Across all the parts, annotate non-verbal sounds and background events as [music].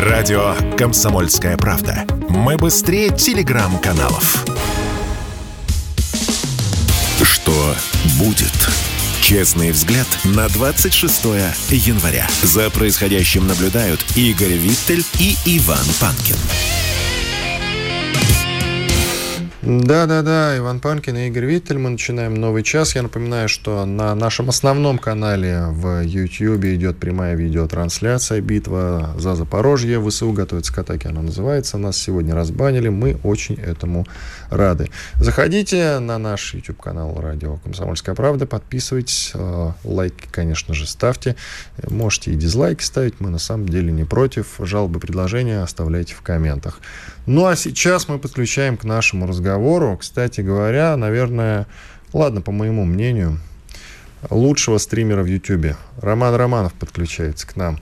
Радио «Комсомольская правда». Мы быстрее телеграм-каналов. Что будет? Честный взгляд на 26 января. За происходящим наблюдают Игорь Виттель и Иван Панкин. Да-да-да, Иван Панкин и Игорь Виттель. Мы начинаем новый час. Я напоминаю, что на нашем основном канале в YouTube идет прямая видеотрансляция «Битва за Запорожье». ВСУ готовится к атаке, она называется. Нас сегодня разбанили. Мы очень этому рады. Заходите на наш YouTube-канал «Радио Комсомольская правда», подписывайтесь, э, лайки, конечно же, ставьте. Можете и дизлайки ставить, мы на самом деле не против. Жалобы, предложения оставляйте в комментах. Ну а сейчас мы подключаем к нашему разговору, кстати говоря, наверное, ладно, по моему мнению, лучшего стримера в YouTube. Роман Романов подключается к нам.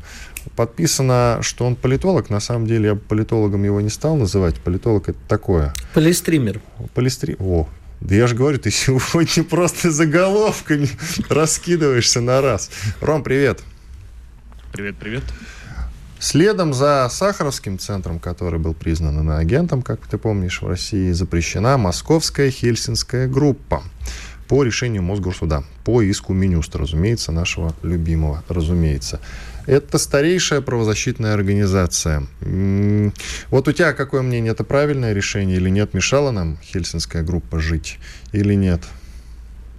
Подписано, что он политолог. На самом деле я политологом его не стал называть. Политолог это такое. Полистример. Полистри... О, да я же говорю, ты [laughs] сегодня просто заголовками раскидываешься на раз. Ром, привет. Привет, привет. Следом за Сахаровским центром, который был признан иноагентом, как ты помнишь, в России запрещена Московская Хельсинская группа по решению Мосгорсуда, по иску Минюста, разумеется, нашего любимого, разумеется. Это старейшая правозащитная организация. Вот у тебя какое мнение? Это правильное решение или нет? Мешала нам Хельсинская группа жить или нет?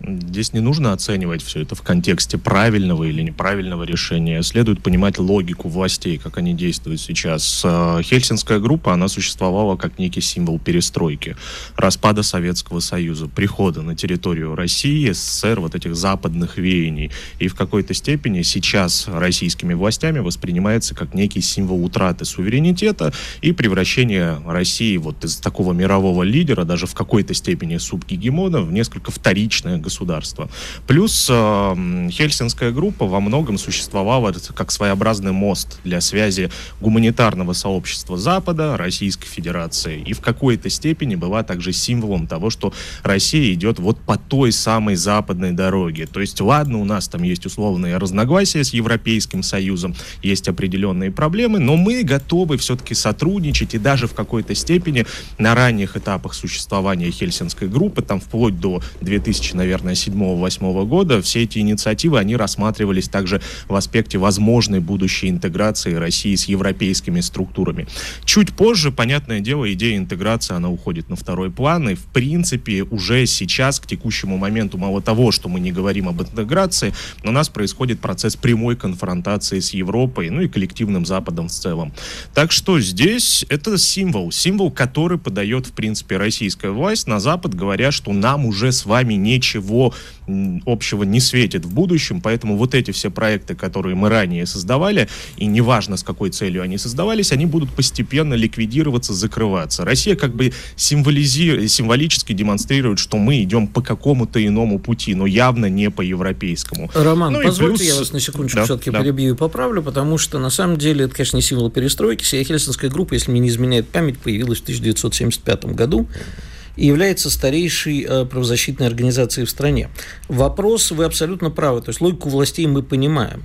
Здесь не нужно оценивать все это в контексте правильного или неправильного решения. Следует понимать логику властей, как они действуют сейчас. Э, Хельсинская группа, она существовала как некий символ перестройки, распада Советского Союза, прихода на территорию России, СССР, вот этих западных веяний. И в какой-то степени сейчас российскими властями воспринимается как некий символ утраты суверенитета и превращения России вот из такого мирового лидера, даже в какой-то степени субгегемона, в несколько вторичное государства. Плюс э, Хельсинская группа во многом существовала как своеобразный мост для связи гуманитарного сообщества Запада, Российской Федерации. И в какой-то степени была также символом того, что Россия идет вот по той самой западной дороге. То есть, ладно, у нас там есть условные разногласия с Европейским Союзом, есть определенные проблемы, но мы готовы все-таки сотрудничать и даже в какой-то степени на ранних этапах существования Хельсинской группы, там вплоть до 2000, наверное, наверное, 7-8 года, все эти инициативы, они рассматривались также в аспекте возможной будущей интеграции России с европейскими структурами. Чуть позже, понятное дело, идея интеграции, она уходит на второй план, и в принципе уже сейчас, к текущему моменту, мало того, что мы не говорим об интеграции, у нас происходит процесс прямой конфронтации с Европой, ну и коллективным Западом в целом. Так что здесь это символ, символ, который подает, в принципе, российская власть на Запад, говоря, что нам уже с вами нечего ничего общего не светит в будущем, поэтому вот эти все проекты, которые мы ранее создавали, и неважно с какой целью они создавались, они будут постепенно ликвидироваться, закрываться. Россия как бы символизи... символически демонстрирует, что мы идем по какому-то иному пути, но явно не по европейскому. Роман, ну, позвольте плюс... я вас на секундочку да, все-таки да. перебью и поправлю, потому что на самом деле это, конечно, не символ перестройки. Хельсинская группа, если мне не изменяет память, появилась в 1975 году и является старейшей э, правозащитной организацией в стране. Вопрос, вы абсолютно правы, то есть логику властей мы понимаем.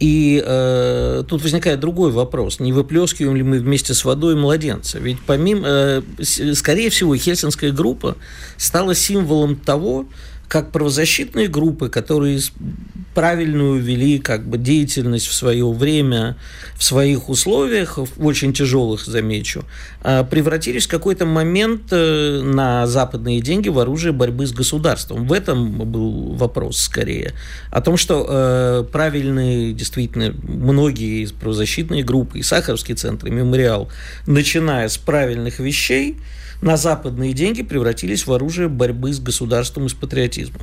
И э, тут возникает другой вопрос: не выплескиваем ли мы вместе с водой младенца? Ведь помимо, э, скорее всего, Хельсинская группа стала символом того, как правозащитные группы, которые правильную вели как бы деятельность в свое время, в своих условиях, в очень тяжелых, замечу, а, превратились в какой-то момент э, на западные деньги в оружие борьбы с государством. В этом был вопрос скорее. О том, что э, правильные, действительно, многие правозащитные группы, и Сахаровский центр, и Мемориал, начиная с правильных вещей, на западные деньги превратились в оружие борьбы с государством и с патриотизмом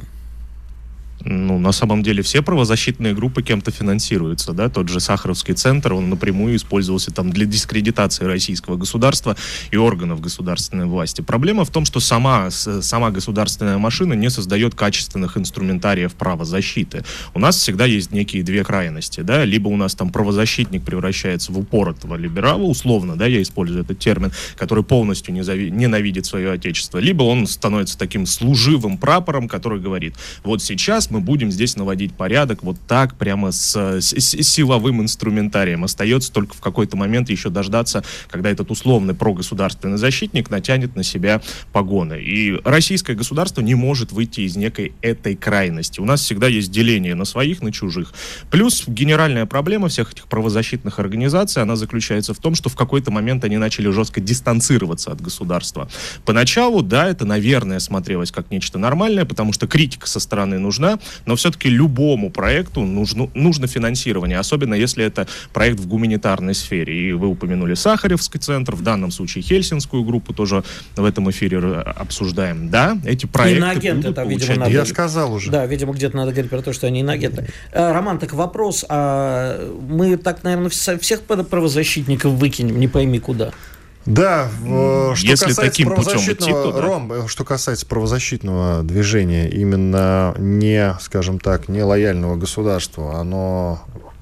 ну, на самом деле все правозащитные группы кем-то финансируются, да, тот же Сахаровский центр, он напрямую использовался там для дискредитации российского государства и органов государственной власти. Проблема в том, что сама, сама государственная машина не создает качественных инструментариев правозащиты. У нас всегда есть некие две крайности, да, либо у нас там правозащитник превращается в упоротого либерала, условно, да, я использую этот термин, который полностью ненавидит свое отечество, либо он становится таким служивым прапором, который говорит, вот сейчас мы будем здесь наводить порядок вот так, прямо с, с, с силовым инструментарием. Остается только в какой-то момент еще дождаться, когда этот условный прогосударственный защитник натянет на себя погоны. И российское государство не может выйти из некой этой крайности. У нас всегда есть деление на своих, на чужих. Плюс генеральная проблема всех этих правозащитных организаций, она заключается в том, что в какой-то момент они начали жестко дистанцироваться от государства. Поначалу, да, это, наверное, смотрелось как нечто нормальное, потому что критика со стороны нужна, но все-таки любому проекту нужно, нужно финансирование, особенно если это проект в гуманитарной сфере. И вы упомянули Сахаревский центр, в данном случае Хельсинскую группу тоже в этом эфире обсуждаем. Да, эти проекты Иноагент, будут это, получать... видимо, надо... Я сказал уже. Да, видимо, где-то надо говорить про то, что они иноагенты. Э, Роман, так вопрос, а мы так, наверное, всех правозащитников выкинем, не пойми куда. Да, что Если касается таким правозащитного, идти, то, да. Ром, э, что касается правозащитного движения, именно не, скажем так, не лояльного государства, оно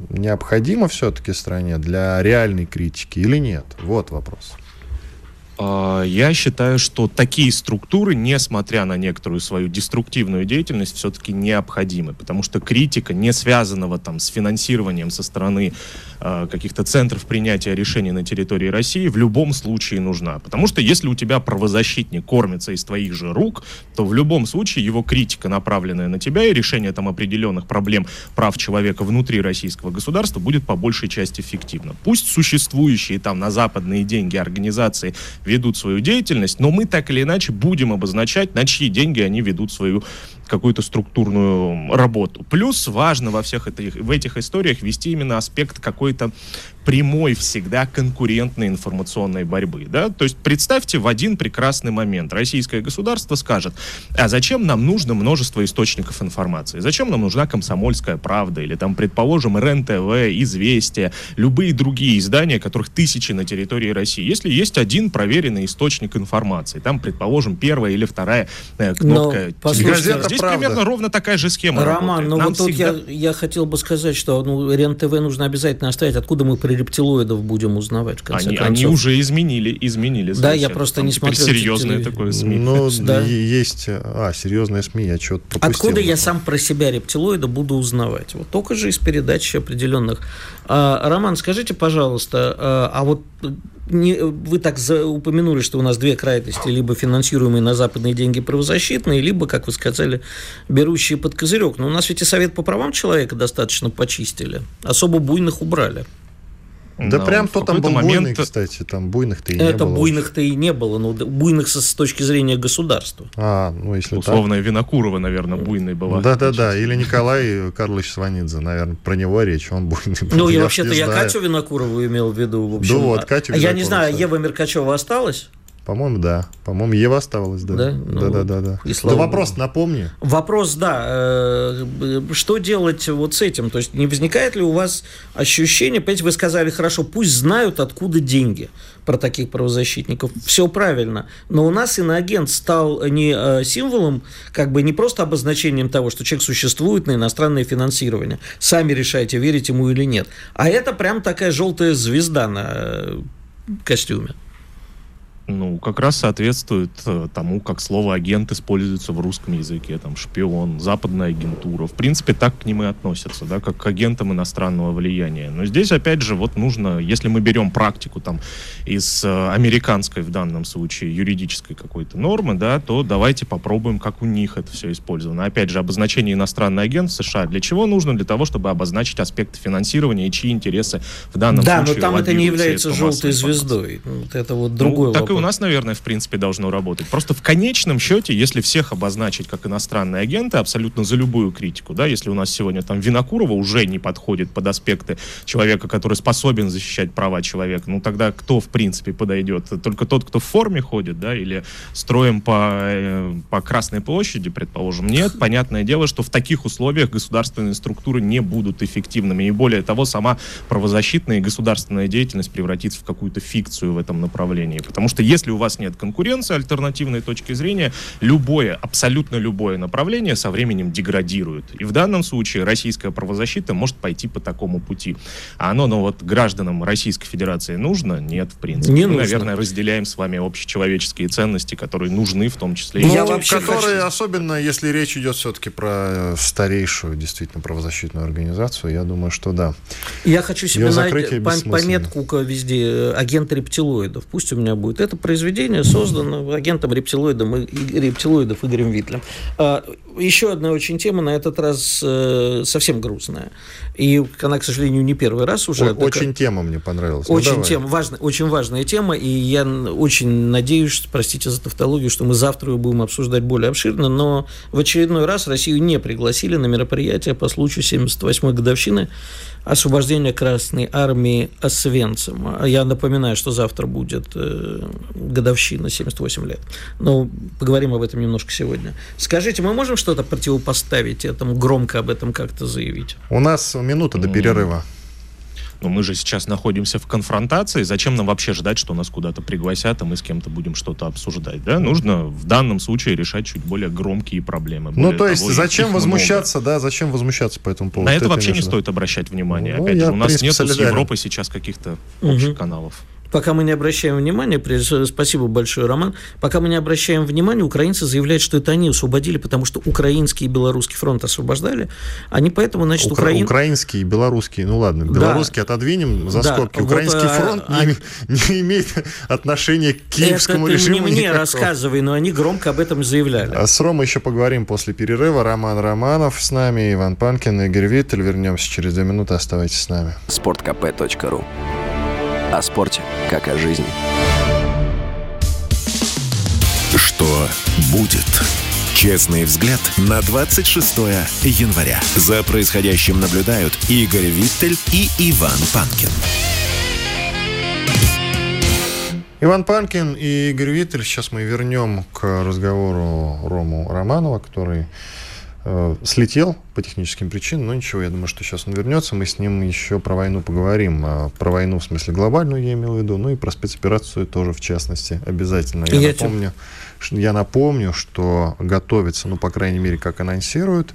необходимо все-таки стране для реальной критики или нет? Вот вопрос. А, я считаю, что такие структуры, несмотря на некоторую свою деструктивную деятельность, все-таки необходимы, потому что критика, не связанного там с финансированием со стороны э, каких-то центров принятия решений на территории России, в любом случае нужна. Потому что если у тебя правозащитник кормится из твоих же рук, то в любом случае его критика, направленная на тебя, и решение там определенных проблем прав человека внутри российского государства будет по большей части эффективно. Пусть существующие там на западные деньги организации ведут свою деятельность, но мы так или иначе будем обозначать, на чьи деньги они ведут свою какую-то структурную работу. Плюс важно во всех этих, в этих историях вести именно аспект какой-то прямой всегда конкурентной информационной борьбы. Да? То есть представьте в один прекрасный момент российское государство скажет, а зачем нам нужно множество источников информации? Зачем нам нужна комсомольская правда или там, предположим, РЕН-ТВ, Известия, любые другие издания, которых тысячи на территории России? Если есть один проверенный источник информации, там, предположим, первая или вторая э, кнопка телевизора, здесь правда. примерно ровно такая же схема Роман, работает. ну Нам вот всегда... тут я, я хотел бы сказать, что ну, РЕН-ТВ нужно обязательно оставить. Откуда мы при рептилоидов будем узнавать, в конце они, концов? Они уже изменили, изменили. Да, я просто Там не смотрел. серьезное телев... такое СМИ. Ну, [laughs] да. есть... А, серьезное СМИ, я что-то пропустил. Откуда я сам про себя рептилоида буду узнавать? Вот только же из передач определенных. А, Роман, скажите, пожалуйста, а, а вот не, вы так за, упомянули, что у нас две крайности, либо финансируемые на западные деньги правозащитные, либо, как вы сказали, берущие под козырек. Но у нас ведь и Совет по правам человека достаточно почистили, особо буйных убрали. Да но прям кто там был момент... буйный, кстати, там буйных-то и Это не было. Это буйных-то и не было, но буйных со, с точки зрения государства. А, ну если Условная так. Винокурова, наверное, буйной была. Да-да-да, или Николай Карлович Сванидзе, наверное, про него речь, он буйный был. Ну, я вообще-то я Катю Винокурову имел в виду, в общем. Да вот, Катю А я не знаю, Ева Меркачева осталась? По-моему, да. По-моему, Ева оставалась, да. Да, ну, да, да, да. да. И да вопрос напомни. Вопрос, да. Э, что делать вот с этим? То есть не возникает ли у вас ощущение, понимаете, вы сказали, хорошо, пусть знают, откуда деньги про таких правозащитников. Все правильно. Но у нас иноагент стал не э, символом, как бы не просто обозначением того, что человек существует на иностранное финансирование. Сами решайте, верить ему или нет. А это прям такая желтая звезда на э, костюме ну, как раз соответствует э, тому, как слово агент используется в русском языке, там, шпион, западная агентура. В принципе, так к ним и относятся, да, как к агентам иностранного влияния. Но здесь, опять же, вот нужно, если мы берем практику там из э, американской, в данном случае, юридической какой-то нормы, да, то давайте попробуем, как у них это все использовано. Опять же, обозначение иностранный агент в США для чего нужно? Для того, чтобы обозначить аспекты финансирования и чьи интересы в данном да, случае Да, но там это не является желтой звездой. Вот это вот другой ну, вопрос у нас, наверное, в принципе, должно работать. Просто в конечном счете, если всех обозначить как иностранные агенты, абсолютно за любую критику, да, если у нас сегодня там Винокурова уже не подходит под аспекты человека, который способен защищать права человека, ну тогда кто, в принципе, подойдет? Только тот, кто в форме ходит, да, или строим по, э, по Красной площади, предположим? Нет, [laughs] понятное дело, что в таких условиях государственные структуры не будут эффективными. И более того, сама правозащитная и государственная деятельность превратится в какую-то фикцию в этом направлении. Потому что что если у вас нет конкуренции, альтернативной точки зрения, любое, абсолютно любое направление со временем деградирует. И в данном случае российская правозащита может пойти по такому пути. А оно, ну вот, гражданам Российской Федерации нужно? Нет, в принципе. Не Мы, нужно. наверное, разделяем с вами общечеловеческие ценности, которые нужны в том числе. и Ну, Я вообще которые, хочу- особенно если речь идет все-таки про э, старейшую действительно правозащитную организацию, я думаю, что да. Я хочу себе найти закрытие пом- пометку ка- везде э, агент рептилоидов. Пусть у меня будет. Это произведение создано агентом рептилоидом, рептилоидов Игорем Витлем. А, еще одна очень тема, на этот раз э, совсем грустная. И она, к сожалению, не первый раз уже. О- Это ка- Очень тема мне понравилась. Ну, Очень, давай. тема, важная, очень важная тема, и я очень надеюсь, простите за тавтологию, что мы завтра ее будем обсуждать более обширно, но в очередной раз Россию не пригласили на мероприятие по случаю 78-й годовщины освобождения Красной Армии Освенцима. Я напоминаю, что завтра будет э, годовщина, 78 лет. Но поговорим об этом немножко сегодня. Скажите, мы можем что-то противопоставить этому, громко об этом как-то заявить? У нас минута до перерыва. Но мы же сейчас находимся в конфронтации. Зачем нам вообще ждать, что нас куда-то пригласят, а мы с кем-то будем что-то обсуждать? Да? Нужно в данном случае решать чуть более громкие проблемы. Ну, то есть, того, зачем много. возмущаться, да, зачем возмущаться по этому поводу? На это Ты вообще не стоит обращать внимания. Ну, Опять же, у нас нет с. Европой сейчас каких-то общих каналов. Пока мы не обращаем внимания, спасибо большое, Роман, пока мы не обращаем внимания, украинцы заявляют, что это они освободили, потому что украинский и белорусский фронт освобождали, они поэтому, значит, Укра- Украин... Украинский и белорусский, ну ладно, Да. белорусский отодвинем за Да, скобки. вот, Украинский а, фронт не, а- име- не имеет отношения к киевскому это ты режиму не мне никакого. рассказывай, но они громко об этом заявляли. А С Ромой еще поговорим после перерыва. Роман Романов с нами, Иван Панкин, Игорь Виттель. Вернемся через две минуты. Оставайтесь с нами. sportkp.ru О спорте, как о жизни. Что будет? Честный взгляд на 26 января. За происходящим наблюдают Игорь Виттель и Иван Панкин. Иван Панкин и Игорь Виттель. Сейчас мы вернем к разговору Рому Романова, который слетел по техническим причинам, но ничего, я думаю, что сейчас он вернется, мы с ним еще про войну поговорим. А про войну в смысле глобальную я имел в виду, ну и про спецоперацию тоже в частности обязательно. Я, Я напомню, ш- я напомню, что готовится, ну, по крайней мере, как анонсируют,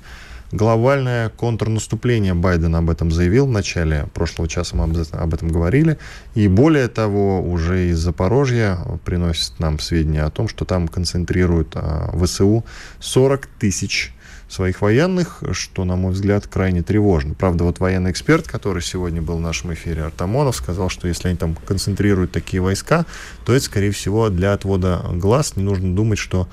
глобальное контрнаступление. Байден об этом заявил в начале прошлого часа, мы об этом- говорили. И более того, уже из Запорожья приносят нам сведения о том, что там концентрируют а, ВСУ 40 тысяч своих военных, что, на мой взгляд, крайне тревожно. Правда, вот военный эксперт, который сегодня был в нашем эфире, Артамонов, сказал, что если они там концентрируют такие войска, то это, скорее всего, для отвода глаз. Не нужно думать, что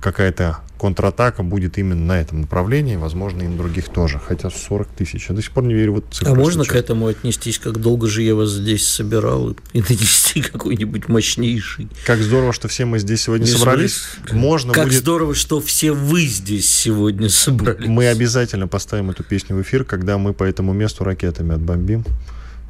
какая-то контратака будет именно на этом направлении, возможно, и на других тоже. Хотя 40 тысяч. Я до сих пор не верю в эту цифру. А можно если к этому отнестись, как долго же я вас здесь собирал, и нанести [laughs] какой-нибудь мощнейший? Как здорово, что все мы здесь сегодня Без собрались. Можно Как будет... здорово, что все вы здесь сегодня собрались. Мы обязательно поставим эту песню в эфир, когда мы по этому месту ракетами отбомбим.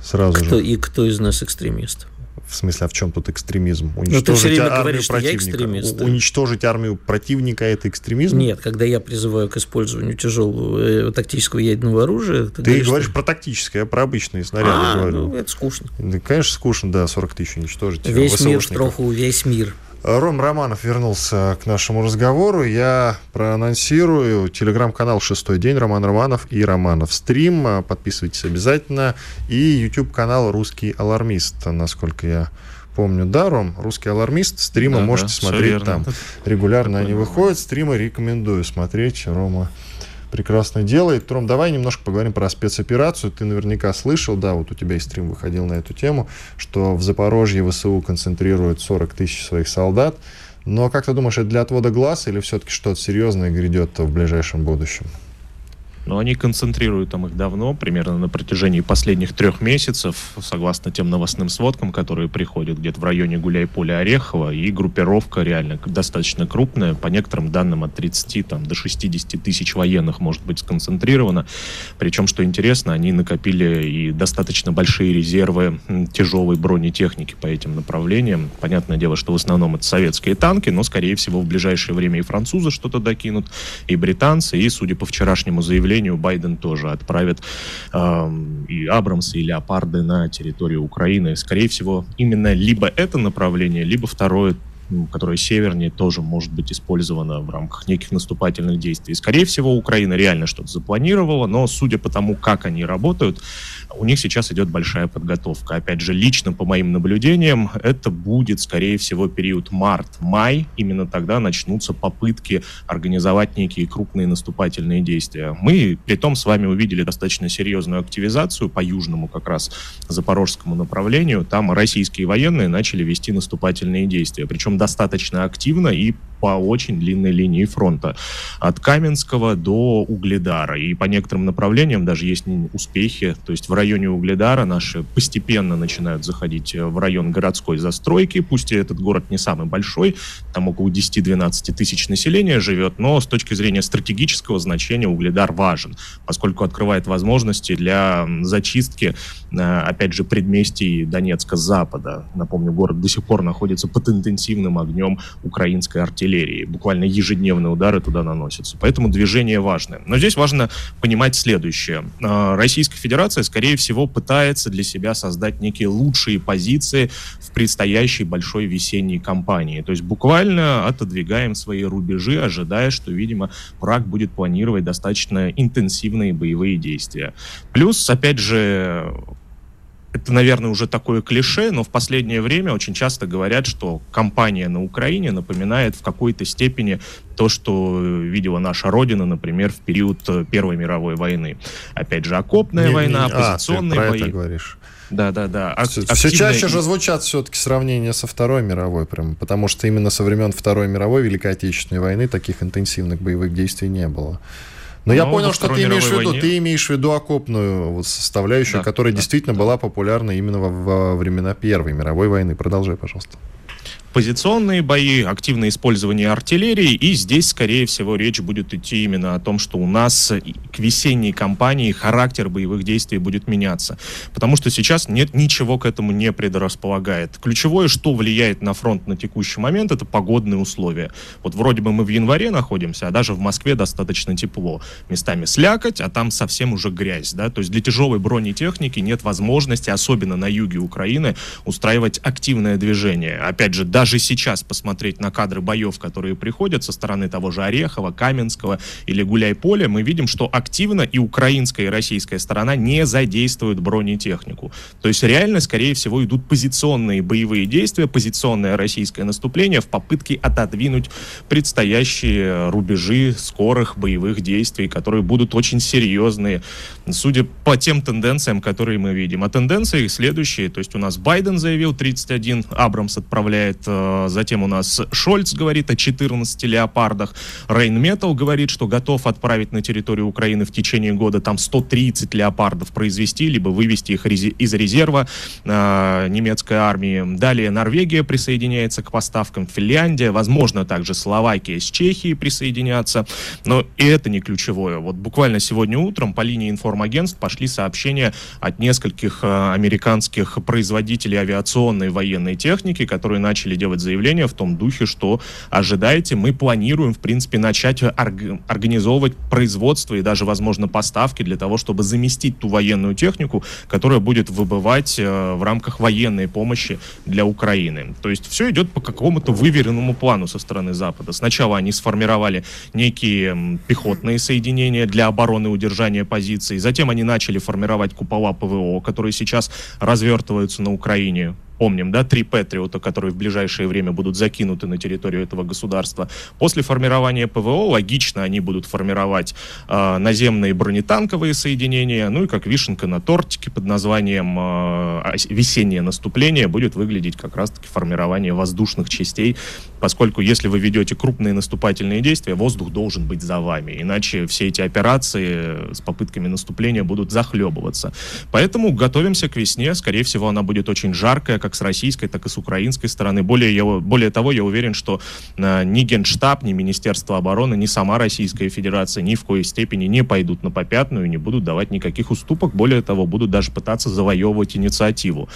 Сразу Кто, же. и кто из нас экстремист? В смысле, а в чем тут экстремизм? Ну, всё время армию говоришь, противника. У- Уничтожить армию противника это экстремизм? Нет, когда я призываю к использованию тяжелого э, тактического ядерного оружия, ты, Ты говоришь, что- про тактическое, я про обычные снаряды а, говорю. ну, это скучно. Да, конечно, скучно, да, 40 тысяч уничтожить. Весь мир троху, весь мир. Ром Романов вернулся к нашему разговору. Я проанонсирую телеграм-канал «Шестой день» Роман Романов и Романов Стрим. Подписывайтесь обязательно. И YouTube-канал «Русский алармист», насколько я помню. Да, Ром, «Русский алармист». Стримы Да, можете да, смотреть там. Регулярно они выходят. Стримы рекомендую смотреть. Рома прекрасно делает. Ром, давай немножко поговорим про спецоперацию. Ты наверняка слышал, да, вот у тебя и стрим выходил на эту тему, что в Запорожье ВСУ концентрирует 40 тысяч своих солдат. Но как ты думаешь, это для отвода глаз или все-таки что-то серьезное грядет в ближайшем будущем? Но они концентрируют там их давно, примерно на протяжении последних трех месяцев, согласно тем новостным сводкам, которые приходят где-то в районе Гуляй-Поля Орехова, и группировка реально достаточно крупная, по некоторым данным от 30 там, до 60 тысяч военных может быть сконцентрирована. Причем, что интересно, они накопили и достаточно большие резервы тяжелой бронетехники по этим направлениям. Понятное дело, что в основном это советские танки, но, скорее всего, в ближайшее время и французы что-то докинут, и британцы, и, судя по вчерашнему заявлению, направлению Байден тоже отправит э, и Абрамсы, и Леопарды на территорию Украины. Скорее всего, именно либо это направление, либо второе которая севернее, тоже может быть использована в рамках неких наступательных действий. Скорее всего, Украина реально что-то запланировала, но судя по тому, как они работают, у них сейчас идет большая подготовка. Опять же, лично по моим наблюдениям, это будет, скорее всего, период март-май. Именно тогда начнутся попытки организовать некие крупные наступательные действия. Мы, при том, с вами увидели достаточно серьезную активизацию по южному как раз запорожскому направлению. Там российские военные начали вести наступательные действия. Причем достаточно активно и по очень длинной линии фронта. От Каменского до Угледара. И по некоторым направлениям даже есть успехи. То есть в районе Угледара наши постепенно начинают заходить э, в район городской застройки. Пусть и этот город не самый большой, там около 10-12 тысяч населения живет, но с точки зрения стратегического значения Угледар важен, поскольку открывает возможности для зачистки, э, опять же, предместий Донецка с запада. Напомню, город до сих пор находится под интенсивным огнем украинской артиллерии артиллерии. Буквально ежедневные удары туда наносятся. Поэтому движение важное. Но здесь важно понимать следующее. А, Российская Федерация, скорее всего, пытается для себя создать некие лучшие позиции в предстоящей большой весенней кампании. То есть буквально отодвигаем свои рубежи, ожидая, что, видимо, враг будет планировать достаточно интенсивные боевые действия. Плюс, опять же, это, наверное, уже такое клише, но в последнее время очень часто говорят, что кампания на Украине напоминает в какой-то степени то, что видела наша Родина, например, в период э, Первой мировой войны. Опять же, окопная не, война, не, оппозиционные а, ты про бои. Это говоришь. Да, да, да. Ак- все, все чаще же звучат все-таки сравнения со Второй мировой, прям, потому что именно со времен Второй мировой Великой Отечественной войны таких интенсивных боевых действий не было. Но, я понял, что ты имеешь в виду, войне... ты имеешь в виду окопную вот составляющую, да, которая да, действительно да. была популярна именно во, во времена Первой мировой войны. Продолжай, пожалуйста позиционные бои, активное использование артиллерии, и здесь, скорее всего, речь будет идти именно о том, что у нас к весенней кампании характер боевых действий будет меняться, потому что сейчас нет ничего к этому не предрасполагает. Ключевое, что влияет на фронт на текущий момент, это погодные условия. Вот вроде бы мы в январе находимся, а даже в Москве достаточно тепло. Местами слякоть, а там совсем уже грязь, да, то есть для тяжелой бронетехники нет возможности, особенно на юге Украины, устраивать активное движение. Опять же, даже сейчас посмотреть на кадры боев, которые приходят со стороны того же Орехова, Каменского или Гуляй-Поля, мы видим, что активно и украинская, и российская сторона не задействуют бронетехнику. То есть реально, скорее всего, идут позиционные боевые действия, позиционное российское наступление в попытке отодвинуть предстоящие рубежи скорых боевых действий, которые будут очень серьезные, судя по тем тенденциям, которые мы видим. А тенденции следующие, то есть у нас Байден заявил 31, Абрамс отправляет затем у нас Шольц говорит о 14 леопардах. Рейн Метал говорит, что готов отправить на территорию Украины в течение года там 130 леопардов произвести, либо вывести их из резерва э, немецкой армии. Далее Норвегия присоединяется к поставкам, Финляндия, возможно, также Словакия с Чехией присоединятся. Но и это не ключевое. Вот буквально сегодня утром по линии информагентств пошли сообщения от нескольких э, американских производителей авиационной военной техники, которые начали делать заявление в том духе, что ожидаете, мы планируем, в принципе, начать орг- организовывать производство и даже, возможно, поставки для того, чтобы заместить ту военную технику, которая будет выбывать э, в рамках военной помощи для Украины. То есть все идет по какому-то выверенному плану со стороны Запада. Сначала они сформировали некие пехотные соединения для обороны и удержания позиций, затем они начали формировать купола ПВО, которые сейчас развертываются на Украине помним, да, три Патриота, которые в ближайшее время будут закинуты на территорию этого государства. После формирования ПВО логично они будут формировать э, наземные бронетанковые соединения, ну и как вишенка на тортике под названием э, весеннее наступление будет выглядеть как раз-таки формирование воздушных частей, поскольку если вы ведете крупные наступательные действия, воздух должен быть за вами, иначе все эти операции с попытками наступления будут захлебываться. Поэтому готовимся к весне, скорее всего, она будет очень жаркая, как с российской, так и с украинской стороны. Более, я, более того, я уверен, что э, ни Генштаб, ни Министерство обороны, ни сама Российская Федерация ни в коей степени не пойдут на попятную, не будут давать никаких уступок. Более того, будут даже пытаться завоевывать инициативу.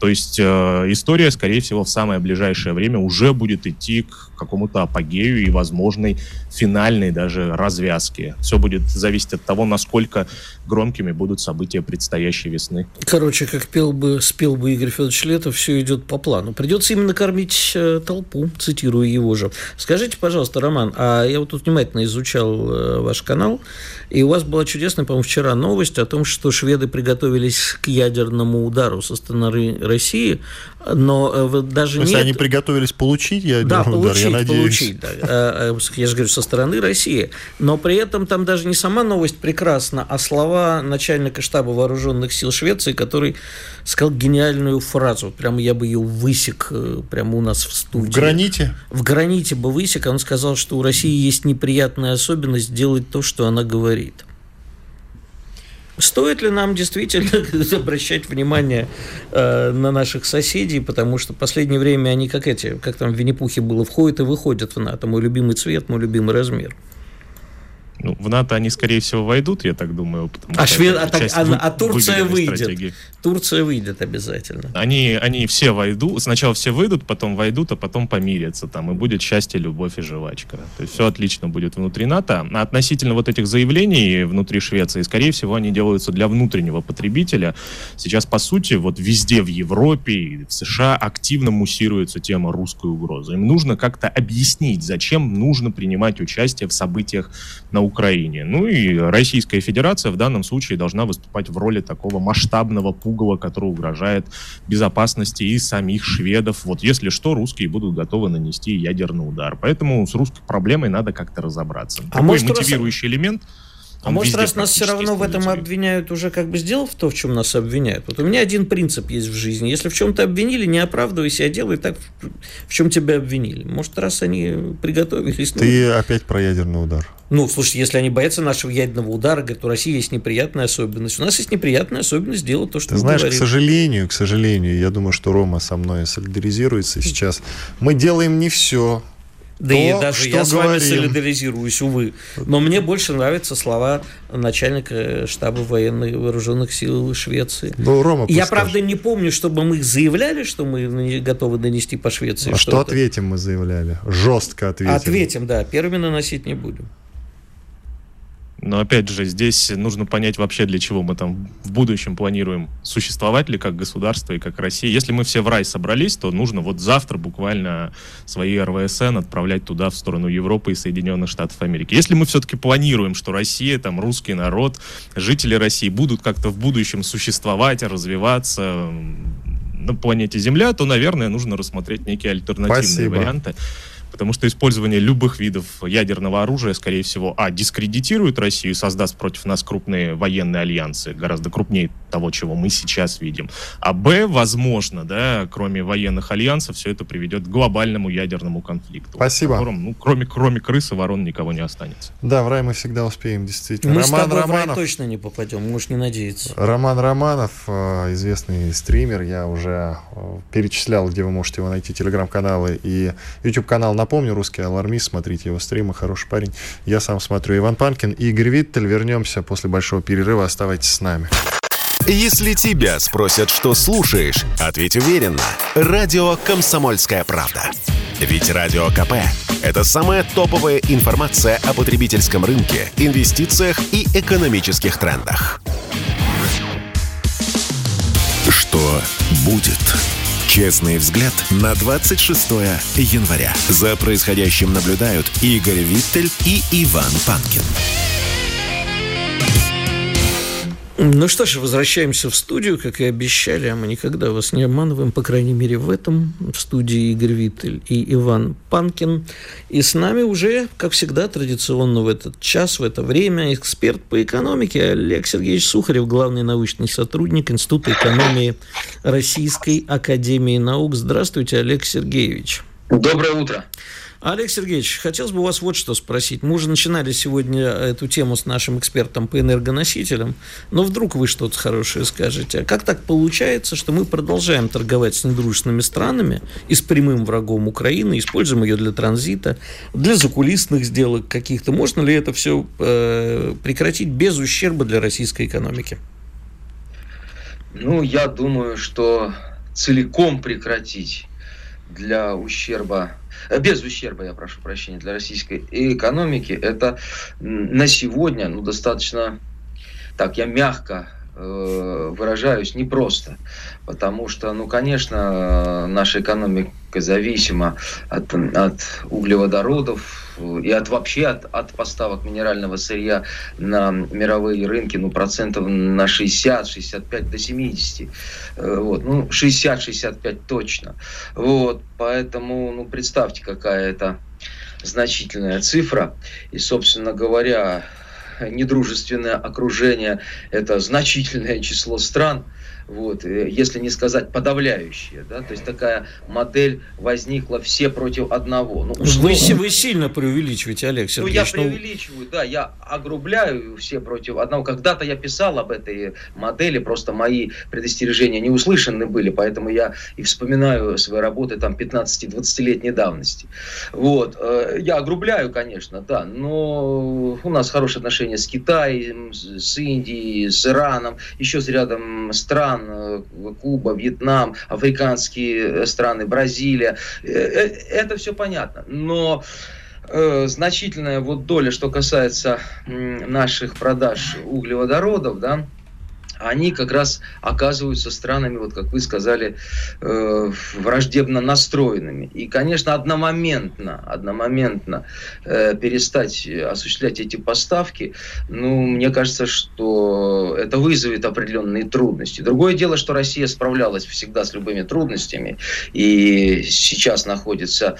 То есть э, история, скорее всего, в самое ближайшее время уже будет идти к какому-то апогею и возможной финальной даже развязке. Все будет зависеть от того, насколько громкими будут события предстоящей весны. Короче, как пел бы, спел бы Игорь Федорович Летов, все идет по плану. Придется именно кормить э, толпу, цитирую его же. Скажите, пожалуйста, Роман, а я вот тут внимательно изучал э, ваш канал, и у вас была чудесная, по-моему, вчера новость о том, что шведы приготовились к ядерному удару со стороны России, но э, даже есть нет... они приготовились получить ядерный да, удар, получить, я надеюсь. Получить, да. Я же говорю, со стороны России. Но при этом там даже не сама новость прекрасна, а слова начальника штаба вооруженных сил Швеции, который сказал гениальную фразу. Прямо я бы ее высек прямо у нас в студии. В граните? В граните бы высек. Он сказал, что у России есть неприятная особенность делать то, что она говорит. Стоит ли нам действительно [laughs] обращать внимание э, на наших соседей, потому что в последнее время они как эти, как там в Винни-Пухе было, входят и выходят в НАТО. Мой любимый цвет, мой любимый размер. Ну, в НАТО они, скорее всего, войдут, я так думаю. а, Швед... а, так, а, а Турция выйдет. Стратегии. Турция выйдет обязательно. Они, они все войдут. Сначала все выйдут, потом войдут, а потом помирятся. Там, и будет счастье, любовь и жвачка. То есть все отлично будет внутри НАТО. А относительно вот этих заявлений внутри Швеции, скорее всего, они делаются для внутреннего потребителя. Сейчас, по сути, вот везде в Европе и в США активно муссируется тема русской угрозы. Им нужно как-то объяснить, зачем нужно принимать участие в событиях на Украине. Ну и Российская Федерация в данном случае должна выступать в роли такого масштабного пугала, который угрожает безопасности и самих шведов. Вот если что, русские будут готовы нанести ядерный удар. Поэтому с русской проблемой надо как-то разобраться. А Такой может, мотивирующий раз... элемент а может, раз нас все равно в этом обвиняют, уже как бы сделав то, в чем нас обвиняют. Вот у меня один принцип есть в жизни. Если в чем-то обвинили, не оправдывайся, а делай так, в чем тебя обвинили. Может, раз они приготовились... Ты ну... опять про ядерный удар. Ну, слушай, если они боятся нашего ядерного удара, говорят, у России есть неприятная особенность. У нас есть неприятная особенность сделать то, что Ты знаешь, говорим. к сожалению, к сожалению, я думаю, что Рома со мной солидаризируется сейчас. Мы делаем не все, да то, и даже я с вами солидаризируюсь, увы. Но мне больше нравятся слова начальника штаба военных вооруженных сил Швеции. Ну, Рома, я, правда, не помню, чтобы мы заявляли, что мы готовы нанести по Швеции. А что, что ответим мы заявляли? Жестко ответим. Ответим, да. Первыми наносить не будем. Но опять же, здесь нужно понять вообще, для чего мы там в будущем планируем существовать ли как государство и как Россия. Если мы все в рай собрались, то нужно вот завтра буквально свои РВСН отправлять туда, в сторону Европы и Соединенных Штатов Америки. Если мы все-таки планируем, что Россия, там русский народ, жители России будут как-то в будущем существовать, развиваться на планете Земля, то, наверное, нужно рассмотреть некие альтернативные Спасибо. варианты потому что использование любых видов ядерного оружия, скорее всего, а, дискредитирует Россию и создаст против нас крупные военные альянсы, гораздо крупнее того, чего мы сейчас видим. А б, возможно, да, кроме военных альянсов, все это приведет к глобальному ядерному конфликту. Спасибо. В котором, ну, кроме, кроме крысы, ворон никого не останется. Да, в рай мы всегда успеем, действительно. Мы Роман с тобой Романов, в рай точно не попадем, можешь не надеяться. Роман Романов, э, известный стример, я уже э, перечислял, где вы можете его найти, телеграм-каналы и YouTube-канал Напомню, русский алармист, смотрите его стримы, хороший парень. Я сам смотрю Иван Панкин и Игорь Виттель. Вернемся после большого перерыва. Оставайтесь с нами. Если тебя спросят, что слушаешь, ответь уверенно. Радио «Комсомольская правда». Ведь Радио КП – это самая топовая информация о потребительском рынке, инвестициях и экономических трендах. Что будет? Честный взгляд на 26 января. За происходящим наблюдают Игорь Виттель и Иван Панкин. Ну что ж, возвращаемся в студию, как и обещали, а мы никогда вас не обманываем, по крайней мере в этом, в студии Игорь Виттель и Иван Панкин. И с нами уже, как всегда, традиционно в этот час, в это время, эксперт по экономике Олег Сергеевич Сухарев, главный научный сотрудник Института экономии Российской Академии Наук. Здравствуйте, Олег Сергеевич. Доброе утро. Олег Сергеевич, хотелось бы у вас вот что спросить. Мы уже начинали сегодня эту тему с нашим экспертом по энергоносителям, но вдруг вы что-то хорошее скажете. А как так получается, что мы продолжаем торговать с недружественными странами и с прямым врагом Украины, используем ее для транзита, для закулисных сделок каких-то? Можно ли это все э, прекратить без ущерба для российской экономики? Ну, я думаю, что целиком прекратить для ущерба, э, без ущерба, я прошу прощения, для российской экономики, это на сегодня ну, достаточно, так я мягко э, выражаюсь, непросто. Потому что, ну, конечно, наша экономика зависима от, от углеводородов, и от вообще от, от поставок минерального сырья на мировые рынки, ну, процентов на 60-65 до 70. Э, вот, ну, 60-65 точно. Вот, поэтому, ну, представьте, какая это значительная цифра. И, собственно говоря, недружественное окружение – это значительное число стран – вот, э, если не сказать подавляющая, да, то есть такая модель возникла все против одного. Ну, вы, вы сильно преувеличиваете, Олег Сергеевич. Ну, я преувеличиваю, да, я огрубляю все против одного. Когда-то я писал об этой модели, просто мои предостережения не услышаны были, поэтому я и вспоминаю свои работы там 15-20-летней давности. Вот, э, я огрубляю, конечно, да, но у нас хорошие отношения с Китаем, с Индией, с Ираном, еще с рядом стран, стран, э, Куба, Вьетнам, африканские страны, Бразилия. Э, э, это все понятно. Но значительная вот доля, что касается наших продаж углеводородов, да, они как раз оказываются странами, вот как вы сказали, э, враждебно настроенными. И, конечно, одномоментно, одномоментно э, перестать осуществлять эти поставки, ну, мне кажется, что это вызовет определенные трудности. Другое дело, что Россия справлялась всегда с любыми трудностями и сейчас находится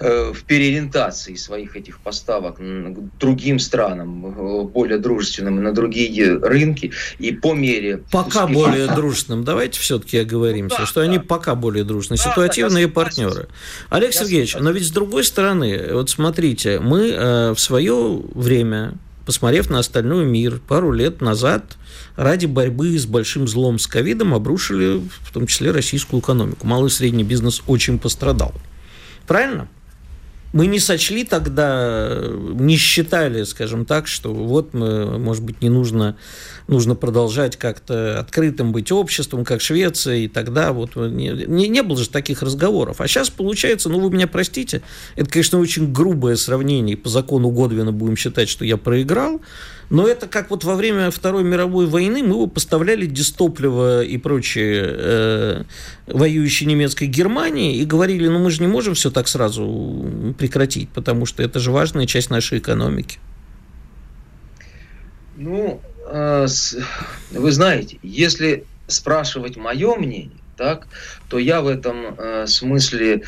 в переориентации своих этих поставок к другим странам, э, более дружественным, на другие рынки, и по мере... Пока успеха... более дружественным, давайте все-таки оговоримся, ну, да, что да. они пока более дружные, да, ситуативные да, партнеры. Олег я Сергеевич, согласен. но ведь с другой стороны, вот смотрите, мы э, в свое время посмотрев на остальной мир пару лет назад, ради борьбы с большим злом с ковидом обрушили в том числе российскую экономику. Малый и средний бизнес очень пострадал. Правильно? Мы не сочли тогда, не считали, скажем так, что вот, мы, может быть, не нужно, нужно продолжать как-то открытым быть обществом, как Швеция, и тогда вот не, не, не было же таких разговоров. А сейчас получается, ну вы меня простите, это, конечно, очень грубое сравнение, по закону Годвина будем считать, что я проиграл, но это как вот во время Второй мировой войны мы поставляли дистопливо и прочее э, воюющей немецкой Германии и говорили, ну мы же не можем все так сразу прекратить, потому что это же важная часть нашей экономики. Ну, э, вы знаете, если спрашивать мое мнение, так, то я в этом э, смысле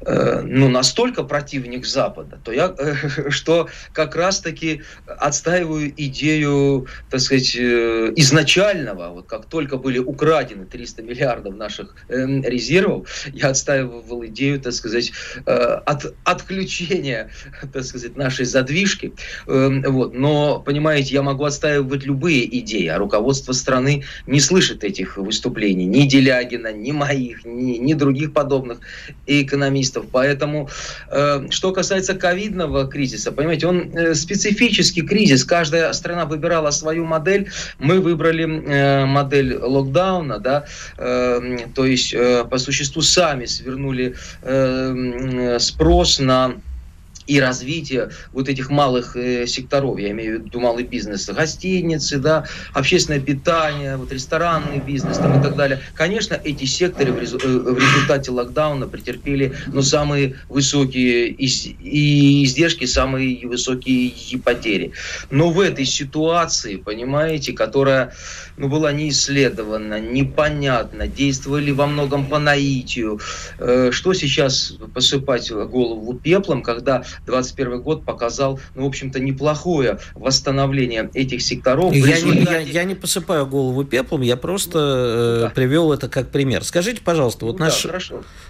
э, ну, настолько противник Запада, то я, э, [laughs] что как раз-таки отстаиваю идею, так сказать, э, изначального, вот как только были украдены 300 миллиардов наших э, резервов, я отстаивал идею, так сказать, э, от отключения, [laughs] так сказать, нашей задвижки. Э, вот. Но, понимаете, я могу отстаивать любые идеи, а руководство страны не слышит этих выступлений, ни Делягина, ни моих, ни, ни других подобных экономистов. Поэтому, э, что касается ковидного кризиса, понимаете, он э, специфический кризис. Каждая страна выбирала свою модель. Мы выбрали э, модель локдауна, да, э, то есть э, по существу сами свернули э, спрос на и развитие вот этих малых э, секторов, я имею в виду малый бизнес, гостиницы, да, общественное питание, вот ресторанный бизнес там, и так далее. Конечно, эти секторы в, резу- э, в результате локдауна претерпели ну, самые высокие из- и издержки, самые высокие и потери. Но в этой ситуации, понимаете, которая ну, была не исследована, непонятна, действовали во многом по наитию, э, что сейчас посыпать голову пеплом, когда 2021 год показал, ну, в общем-то, неплохое восстановление этих секторов. Я, результате... не, я, я не посыпаю голову пеплом, я просто э, да. привел это как пример. Скажите, пожалуйста, вот ну, наш, да,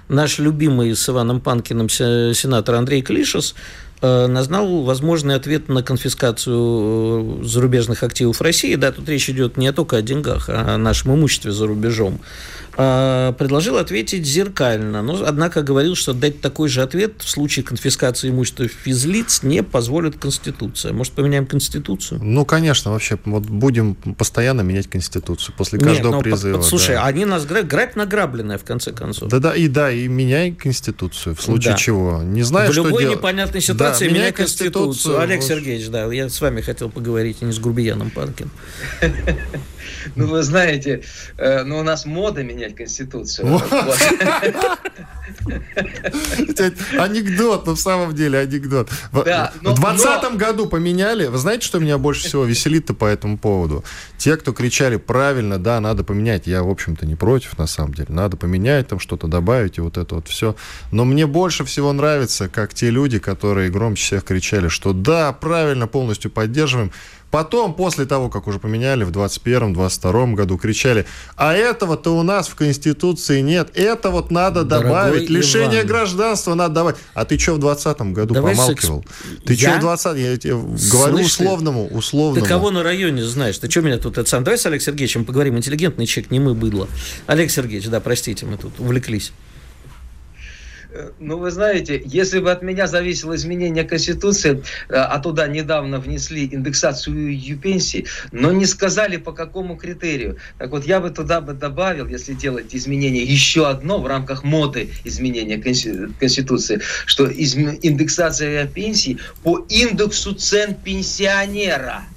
наш любимый с Иваном Панкиным сенатор Андрей Клишес э, назнал возможный ответ на конфискацию э, зарубежных активов России. Да, тут речь идет не только о деньгах, а о нашем имуществе за рубежом. А, предложил ответить зеркально, но, однако, говорил, что дать такой же ответ в случае конфискации имущества физлиц не позволит Конституция. Может, поменяем Конституцию? Ну, конечно, вообще, вот будем постоянно менять Конституцию после каждого Нет, призыва. Под, слушай, да. они нас грабят награбленное, в конце концов. Да-да, и да, и меняй Конституцию, в случае да. чего. Не знаю, в что любой дел... непонятной ситуации да, меняй Конституцию. Конституцию. Олег Сергеевич, да, я с вами хотел поговорить, а не с Грубияном Панкин. [laughs] Ну, вы знаете, э, ну, у нас мода менять Конституцию. Анекдот, ну, в самом деле, анекдот. В 2020 году поменяли. Вы знаете, что меня больше всего веселит-то по этому поводу? Те, кто кричали правильно, да, надо поменять. Я, в общем-то, не против, на самом деле. Надо поменять, там что-то добавить, и вот это вот все. Но мне больше всего нравится, как те люди, которые громче всех кричали, что да, правильно, полностью поддерживаем, Потом, после того, как уже поменяли в 21-22 году, кричали, а этого-то у нас в Конституции нет, это вот надо Дорогой добавить, лишение Иван. гражданства надо добавить. А ты что в 20 году Давай помалкивал? Секс... Ты что в 20 Я тебе говорю Слышь условному, условному. Ты кого на районе знаешь? Ты что меня тут это сам? Давай с Олегом Сергеевичем поговорим. Интеллигентный человек, не мы, быдло. Олег Сергеевич, да, простите, мы тут увлеклись. Ну, вы знаете, если бы от меня зависело изменение Конституции, э, а туда недавно внесли индексацию пенсии, но не сказали по какому критерию. Так вот, я бы туда бы добавил, если делать изменение, еще одно в рамках моды изменения Конституции, что индексация пенсий по индексу цен пенсионера –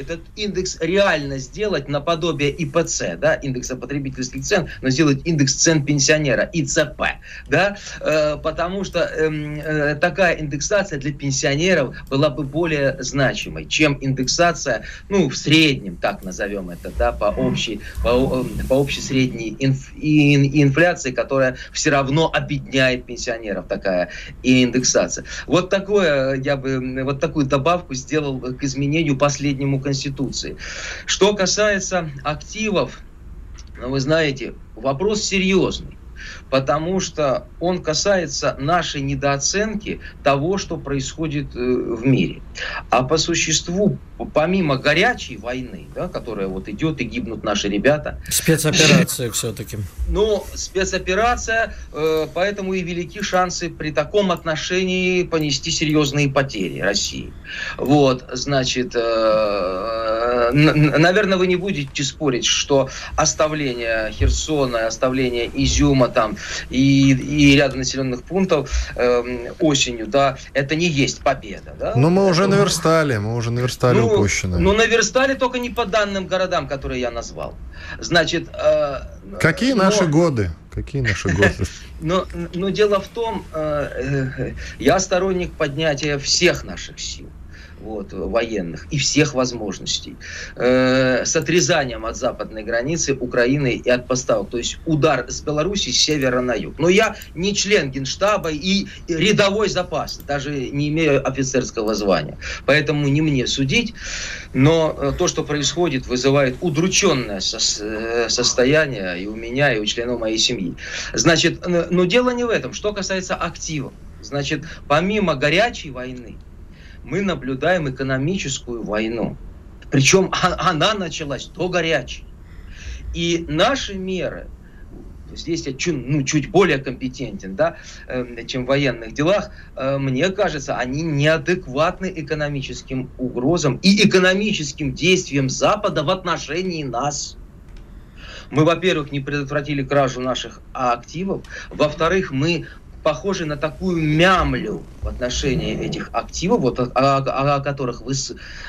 этот индекс реально сделать наподобие ИПЦ, да, индекса потребительских цен, но сделать индекс цен пенсионера, ИЦП, да, э, потому что эм, э, такая индексация для пенсионеров была бы более значимой, чем индексация, ну, в среднем, так назовем это, да, по общей, по, э, по общей средней инф, ин, инфляции, которая все равно обедняет пенсионеров, такая индексация. Вот такое, я бы, вот такую добавку сделал к изменению последнему Конституции. Что касается активов, вы знаете, вопрос серьезный потому что он касается нашей недооценки того, что происходит э, в мире. А по существу, помимо горячей войны, да, которая вот идет и гибнут наши ребята... Спецоперация все-таки. Ну, спецоперация, э, поэтому и велики шансы при таком отношении понести серьезные потери России. Вот, значит, э, наверное, вы не будете спорить, что оставление Херсона, оставление Изюма там и, и ряда населенных пунктов э, осенью, да, это не есть победа. Да? Но мы уже наверстали, мы уже наверстали ну, упущенное. Ну, наверстали только не по данным городам, которые я назвал. Значит... Э, Какие но... наши годы? Какие наши [laughs] годы? Но, но дело в том, э, э, я сторонник поднятия всех наших сил вот, военных и всех возможностей, э, с отрезанием от западной границы Украины и от поставок. То есть удар с Беларуси с севера на юг. Но я не член Генштаба и рядовой запас, даже не имею офицерского звания. Поэтому не мне судить. Но э, то, что происходит, вызывает удрученное э, состояние и у меня, и у членов моей семьи. Значит, но дело не в этом. Что касается активов. Значит, помимо горячей войны, мы наблюдаем экономическую войну. Причем [laughs] она началась до горячей. И наши меры, здесь я чуть, ну, чуть более компетентен, да, э, чем в военных делах, э, мне кажется, они неадекватны экономическим угрозам и экономическим действиям Запада в отношении нас. Мы, во-первых, не предотвратили кражу наших активов, во-вторых, мы похожи на такую мямлю в отношении этих активов, вот, о, о, о которых вы,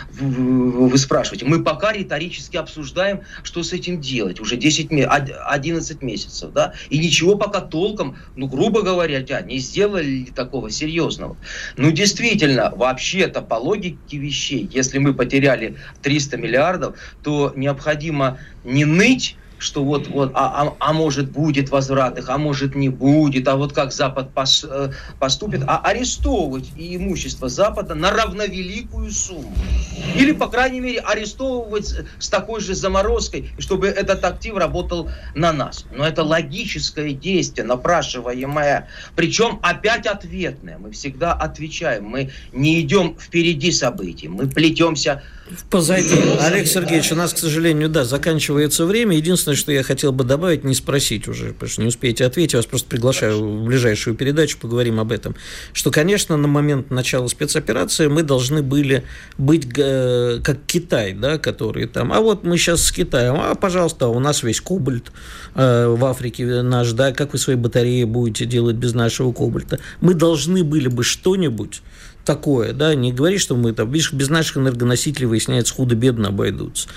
вы спрашиваете. Мы пока риторически обсуждаем, что с этим делать. Уже 10, 11 месяцев, да, и ничего пока толком, ну, грубо говоря, не сделали такого серьезного. Ну, действительно, вообще-то по логике вещей, если мы потеряли 300 миллиардов, то необходимо не ныть, что вот, вот а, а, а может будет возврат их, а может не будет, а вот как Запад пос, э, поступит, а арестовывать и имущество Запада на равновеликую сумму. Или, по крайней мере, арестовывать с такой же заморозкой, чтобы этот актив работал на нас. Но это логическое действие, напрашиваемое, причем опять ответное. Мы всегда отвечаем, мы не идем впереди событий, мы плетемся Позади. Олег Сергеевич, у нас, к сожалению, да, заканчивается время. Единственное, что я хотел бы добавить, не спросить уже, потому что не успеете ответить, я вас просто приглашаю в ближайшую передачу, поговорим об этом. Что, конечно, на момент начала спецоперации мы должны были быть э, как Китай, да, который там, а вот мы сейчас с Китаем, а, пожалуйста, у нас весь кобальт э, в Африке наш, да, как вы свои батареи будете делать без нашего кобальта. Мы должны были бы что-нибудь такое, да, не говори, что мы там, видишь, без наших энергоносителей, выясняется, худо-бедно обойдутся.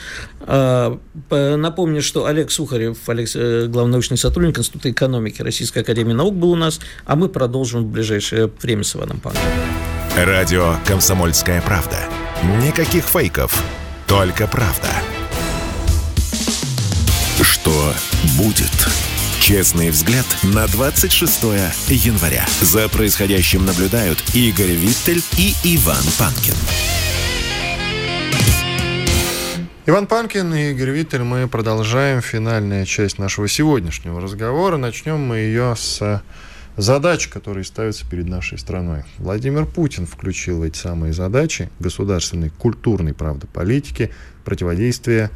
А, напомню, что Олег Сухарев, Олег, э, главный научный сотрудник Института экономики Российской Академии Наук был у нас, а мы продолжим в ближайшее время с Иваном Панком. Радио «Комсомольская правда». Никаких фейков, только правда. Что будет? Честный взгляд на 26 января. За происходящим наблюдают Игорь Виттель и Иван Панкин. Иван Панкин и Игорь Виттель, мы продолжаем финальная часть нашего сегодняшнего разговора. Начнем мы ее с задач, которые ставятся перед нашей страной. Владимир Путин включил в эти самые задачи государственной, культурной, правда, политики, противодействия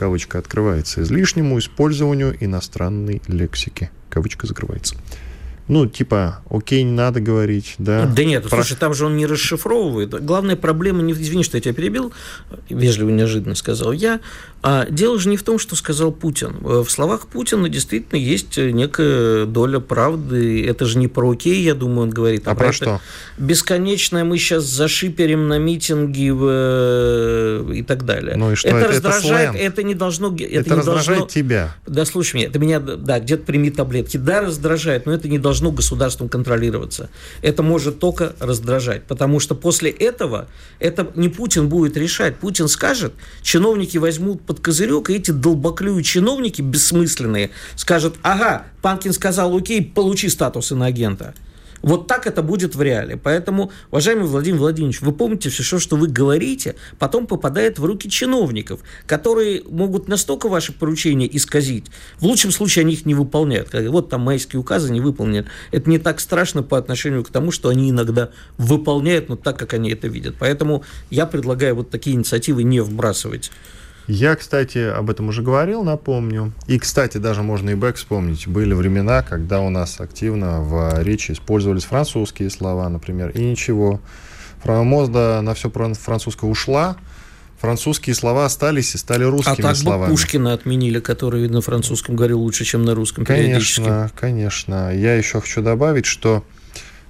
кавычка открывается, излишнему использованию иностранной лексики, кавычка закрывается. Ну, типа, окей, не надо говорить, да. Да нет, Про... слушай, там же он не расшифровывает. Главная проблема, не, извини, что я тебя перебил, вежливо, неожиданно сказал я, а дело же не в том, что сказал Путин. В словах Путина действительно есть некая доля правды. Это же не про окей, я думаю, он говорит. А, а про что? Бесконечное мы сейчас зашиперим на митинги в... и так далее. Ну и что? Это, это раздражает, это, это не должно... Это, это не раздражает должно... тебя. Да, слушай меня, это меня, да, где-то прими таблетки. Да, раздражает, но это не должно государством контролироваться. Это может только раздражать, потому что после этого это не Путин будет решать. Путин скажет, чиновники возьмут под козырек, и эти долбоклюю чиновники бессмысленные скажут, ага, Панкин сказал, окей, получи статус иноагента. Вот так это будет в реале. Поэтому, уважаемый Владимир Владимирович, вы помните все, что вы говорите, потом попадает в руки чиновников, которые могут настолько ваши поручения исказить. В лучшем случае они их не выполняют. Вот там майские указы не выполнены. Это не так страшно по отношению к тому, что они иногда выполняют, но так, как они это видят. Поэтому я предлагаю вот такие инициативы не вбрасывать я, кстати, об этом уже говорил, напомню. И, кстати, даже можно и бэк вспомнить. Были времена, когда у нас активно в речи использовались французские слова, например, и ничего. Мозда на все французское ушла, французские слова остались и стали русскими а так словами. бы Пушкина отменили, который на французском говорил лучше, чем на русском Конечно, конечно. Я еще хочу добавить, что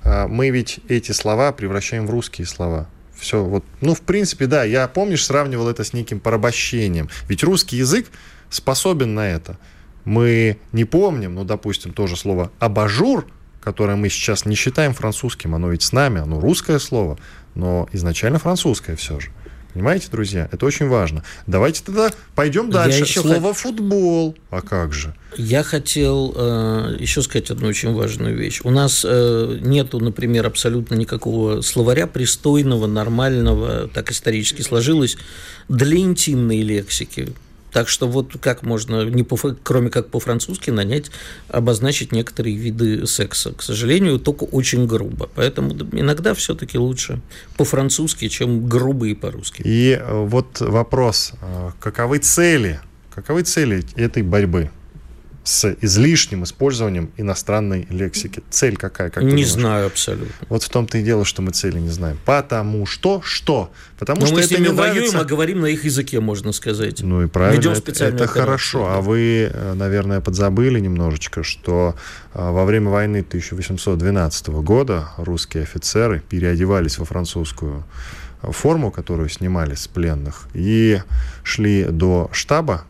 э, мы ведь эти слова превращаем в русские слова. Все, вот, ну, в принципе, да, я, помнишь, сравнивал это с неким порабощением. Ведь русский язык способен на это. Мы не помним, ну, допустим, тоже слово «абажур», которое мы сейчас не считаем французским, оно ведь с нами, оно русское слово, но изначально французское все же. Понимаете, друзья? Это очень важно. Давайте тогда пойдем дальше. Я еще Слово хот... футбол. А как же? Я хотел э, еще сказать одну очень важную вещь. У нас э, нету, например, абсолютно никакого словаря пристойного, нормального, так исторически сложилось, для интимной лексики. Так что вот как можно, не по, кроме как по-французски, нанять, обозначить некоторые виды секса. К сожалению, только очень грубо. Поэтому иногда все-таки лучше по-французски, чем грубо и по-русски. И э, вот вопрос, э, каковы цели, каковы цели этой борьбы? С излишним использованием иностранной лексики. Цель какая? Как не думаешь? знаю абсолютно. Вот в том-то и дело, что мы цели не знаем. Потому что что? Потому Но что мы с ними воюем, нравится... а говорим на их языке, можно сказать. Ну и правильно. Ведем это, это хорошо. Да. А вы, э, наверное, подзабыли немножечко, что э, во время войны 1812 года русские офицеры переодевались во французскую форму, которую снимали с пленных, и шли до штаба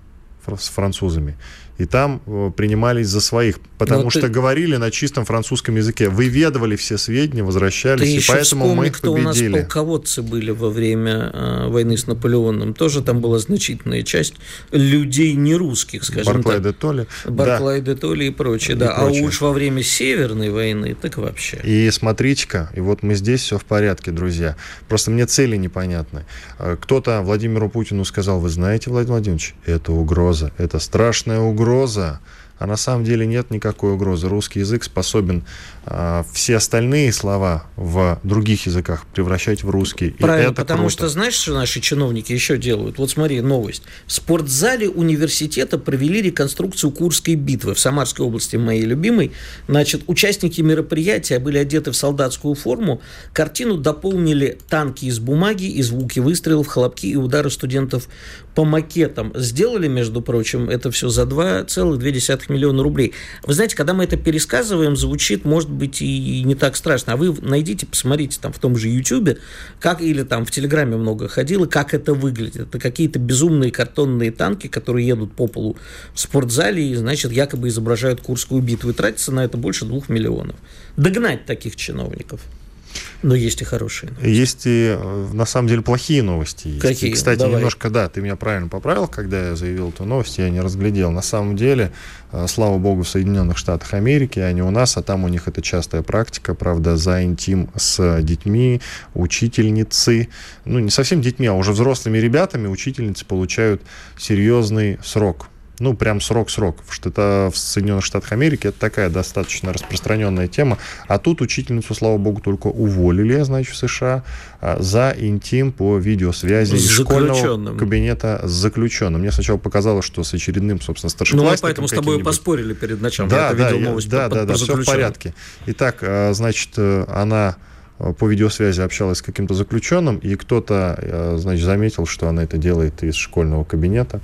с французами и там э, принимались за своих, потому Но что ты... говорили на чистом французском языке, выведывали все сведения, возвращались, ты и поэтому вспомни, мы их кто победили. у нас полководцы были во время э, войны с Наполеоном, тоже там была значительная часть людей не русских, скажем Барклай так. де Толли. Барклай да. де Толли и прочее, и да. Прочее. А уж во время Северной войны, так вообще. И смотрите-ка, и вот мы здесь все в порядке, друзья. Просто мне цели непонятны. Э, кто-то Владимиру Путину сказал, вы знаете, Владимир Владимирович, это угроза, это страшная угроза. А на самом деле нет никакой угрозы. Русский язык способен все остальные слова в других языках превращать в русский. Правильно, и это потому круто. что знаешь, что наши чиновники еще делают? Вот смотри, новость. В спортзале университета провели реконструкцию Курской битвы в Самарской области, моей любимой. Значит, участники мероприятия были одеты в солдатскую форму. Картину дополнили танки из бумаги и звуки выстрелов, хлопки и удары студентов по макетам. Сделали, между прочим, это все за 2,2 миллиона рублей. Вы знаете, когда мы это пересказываем, звучит, может быть, и не так страшно. А вы найдите, посмотрите там в том же YouTube, как или там в Телеграме много ходило, как это выглядит. Это какие-то безумные картонные танки, которые едут по полу в спортзале и, значит, якобы изображают Курскую битву. И тратится на это больше двух миллионов. Догнать таких чиновников – но есть и хорошие новости. Есть и, э, на самом деле, плохие новости. Есть. Какие? И, кстати, Давай. немножко, да, ты меня правильно поправил, когда я заявил эту новость, я не разглядел. На самом деле, э, слава богу, в Соединенных Штатах Америки, а не у нас, а там у них это частая практика, правда, за интим с детьми, учительницы, ну, не совсем детьми, а уже взрослыми ребятами учительницы получают серьезный срок ну, прям срок-срок. Что это в Соединенных Штатах Америки это такая достаточно распространенная тема. А тут учительницу, слава богу, только уволили, значит, в США а, за интим по видеосвязи из школьного кабинета с заключенным. Мне сначала показалось, что с очередным, собственно, старшеклассником. Ну, мы поэтому с тобой поспорили перед началом. Да, я да, видел новость да, по, да, да, все в порядке. Итак, а, значит, э, она по видеосвязи общалась с каким-то заключенным, и кто-то, э, значит, заметил, что она это делает из школьного кабинета.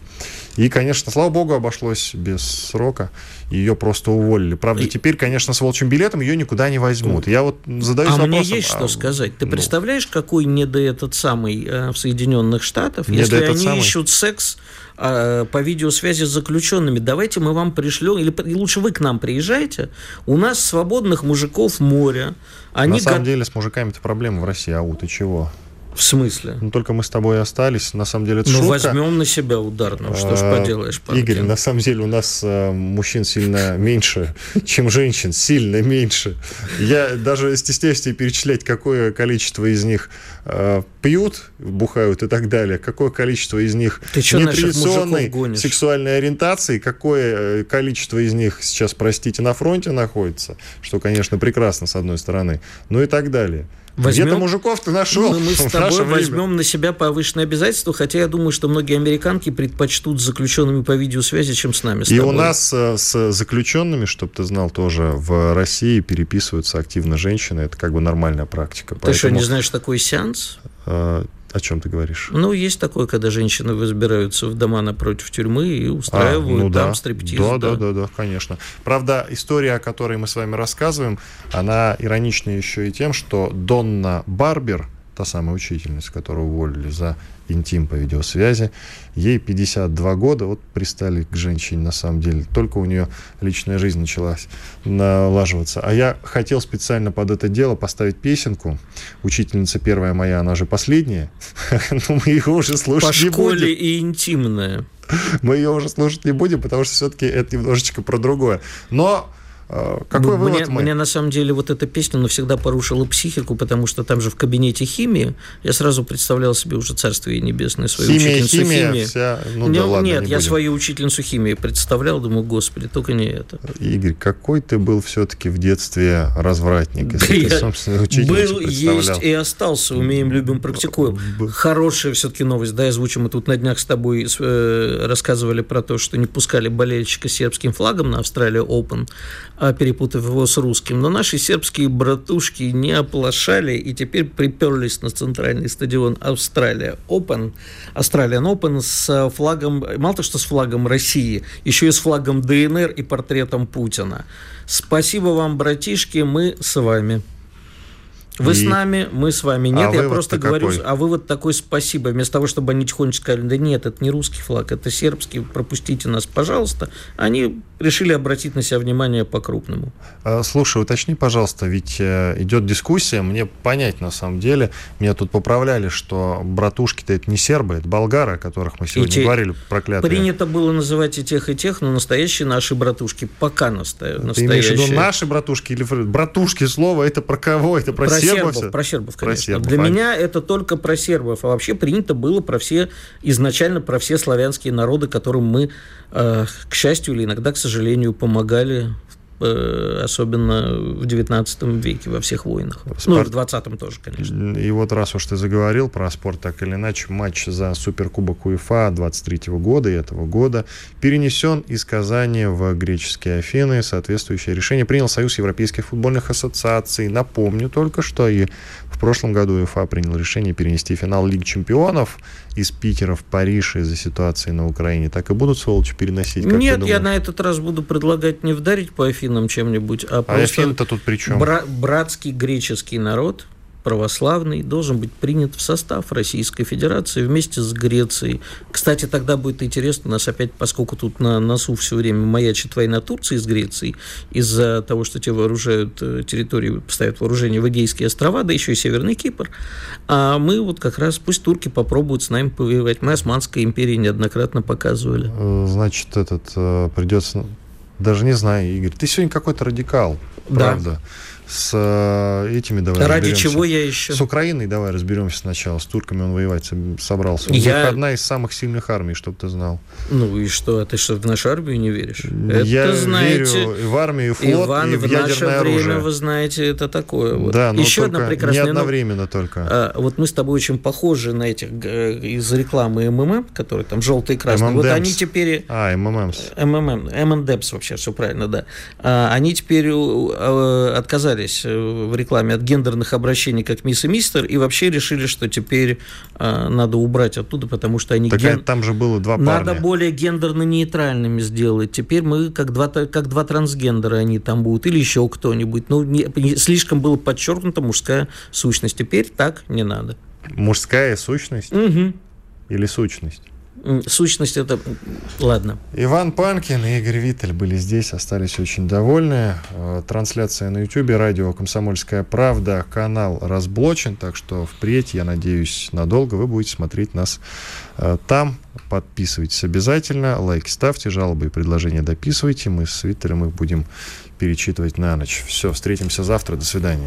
И, конечно, слава богу, обошлось без срока. Ее просто уволили. Правда, и... теперь, конечно, с волчьим билетом ее никуда не возьмут. Я вот задаюсь а вопросом... А мне есть что сказать. Ты ну... представляешь, какой недо этот самый э, в Соединенных Штатах, если они самый... ищут секс э, по видеосвязи с заключенными. Давайте мы вам пришлем, или лучше вы к нам приезжайте. У нас свободных мужиков море. Они На самом го... деле с мужиками-то проблемы в России, а у ты чего? В смысле? Ну, только мы с тобой остались. На самом деле это ну, шутка. возьмем на себя удар. Ну, что ж а, поделаешь, Панкин. Игорь, на самом деле у нас а, мужчин сильно меньше, чем женщин. Сильно меньше. Я даже стесняюсь тебе перечислять, какое количество из них а, пьют, бухают и так далее, какое количество из них нетрадиционной сексуальной ориентации, какое э, количество из них сейчас, простите, на фронте находится, что, конечно, прекрасно, с одной стороны, ну и так далее. Возьмем... Где-то мужиков ты нашел. Мы, мы с тобой возьмем время. на себя повышенные обязательства, хотя я думаю, что многие американки предпочтут с заключенными по видеосвязи, чем с нами. С И тобой. у нас э, с заключенными, чтобы ты знал, тоже в России переписываются активно женщины. Это как бы нормальная практика. Ты Поэтому... что, не знаешь такой сеанс? О чем ты говоришь? Ну, есть такое, когда женщины разбираются в дома напротив тюрьмы и устраивают а, ну там да. стриптиз. Да, да, да, да, конечно. Правда, история, о которой мы с вами рассказываем, она иронична еще и тем, что Донна Барбер, та самая учительница, которую уволили за интим по видеосвязи. Ей 52 года, вот пристали к женщине на самом деле. Только у нее личная жизнь началась налаживаться. А я хотел специально под это дело поставить песенку. Учительница первая моя, она же последняя. [laughs] Но мы ее уже слушать по не будем. По школе и интимная. Мы ее уже слушать не будем, потому что все-таки это немножечко про другое. Но какой ну, вывод мне, мне на самом деле вот эта песня навсегда порушила психику, потому что там же в кабинете химии я сразу представлял себе уже царствие небесное свою химия, учительницу химия. химии. Вся... Ну, не, да ладно, нет, не я будем. свою учительницу химии представлял, думаю, господи, только не это. Игорь, какой ты был все-таки в детстве развратник, если да ты, собственно, учительницу Был, есть и остался, умеем, любим, практикуем. Хорошая все-таки новость, да, озвучим, мы тут на днях с тобой э, рассказывали про то, что не пускали болельщика сербским флагом на Австралия Open, а перепутав его с русским. Но наши сербские братушки не оплошали и теперь приперлись на центральный стадион Австралия Open, Australian Open с флагом, мало того, что с флагом России, еще и с флагом ДНР и портретом Путина. Спасибо вам, братишки, мы с вами. Вы и... с нами, мы с вами. Нет, а я просто говорю, какой? а вывод такой спасибо. Вместо того, чтобы они тихонечко сказали, да нет, это не русский флаг, это сербский, пропустите нас, пожалуйста, они решили обратить на себя внимание по-крупному. А, слушай, уточни, пожалуйста, ведь э, идет дискуссия, мне понять на самом деле, меня тут поправляли, что братушки-то это не сербы, это болгары, о которых мы сегодня те... говорили, проклятые. Принято было называть и тех, и тех, но настоящие наши братушки пока настоящие. Ты имеешь в виду наши братушки или братушки слово, это про кого? Это про, про сербов? сербов про сербов, конечно. Про сербов, Для а... меня это только про сербов, а вообще принято было про все, изначально про все славянские народы, которым мы, э, к счастью или иногда, к сожалению, помогали особенно в 19 веке во всех войнах. Спорт... Ну, в 20-м тоже, конечно. И вот раз уж ты заговорил про спорт, так или иначе, матч за Суперкубок УЕФА 23 -го года и этого года перенесен из Казани в греческие Афины. Соответствующее решение принял Союз Европейских футбольных ассоциаций. Напомню только, что и в прошлом году УЕФА принял решение перенести финал Лиги чемпионов из Питера в Париж из-за ситуации на Украине. Так и будут, сволочи, переносить? Нет, я на этот раз буду предлагать не вдарить по Афинам чем-нибудь, а, а просто... Афины-то тут при чем? Бра- братский греческий народ – православный должен быть принят в состав Российской Федерации вместе с Грецией. Кстати, тогда будет интересно, нас опять, поскольку тут на носу все время маячит война Турции с Грецией, из-за того, что те вооружают э, территорию, поставят вооружение в Эгейские острова, да еще и Северный Кипр, а мы вот как раз, пусть турки попробуют с нами повоевать. Мы Османской империи неоднократно показывали. Э, значит, этот э, придется... Даже не знаю, Игорь, ты сегодня какой-то радикал, правда. С э, этими давай Ради разберемся. чего я еще? С Украиной давай разберемся сначала. С турками он воевать собрался. У я... одна из самых сильных армий, чтобы ты знал. Ну и что? А ты что, в нашу армию не веришь? Я это, знаете, верю и в армию, и в флот, Иван, и в, в наше время, оружие. вы знаете, это такое. Вот. Да, но еще одна прекрасная... Не одновременно ну, только. А, вот мы с тобой очень похожи на этих из рекламы МММ, которые там желтые и красные. Вот они теперь... А, МММс. МММ. МНДЭПС вообще, все правильно, да. А, они теперь э, отказались в рекламе от гендерных обращений, как мисс и мистер, и вообще решили, что теперь э, надо убрать оттуда, потому что они... Так ген... там же было два парня. Надо более гендерно-нейтральными сделать. Теперь мы как два, как два трансгендера они там будут, или еще кто-нибудь. Ну, не, не, слишком было подчеркнута мужская сущность. Теперь так не надо. Мужская сущность? Угу. Или сущность? Сущность это... Ладно. Иван Панкин и Игорь Виттель были здесь, остались очень довольны. Э, трансляция на YouTube, радио «Комсомольская правда», канал разблочен, так что впредь, я надеюсь, надолго вы будете смотреть нас э, там. Подписывайтесь обязательно, лайки ставьте, жалобы и предложения дописывайте. Мы с Виттелем их будем перечитывать на ночь. Все, встретимся завтра. До свидания.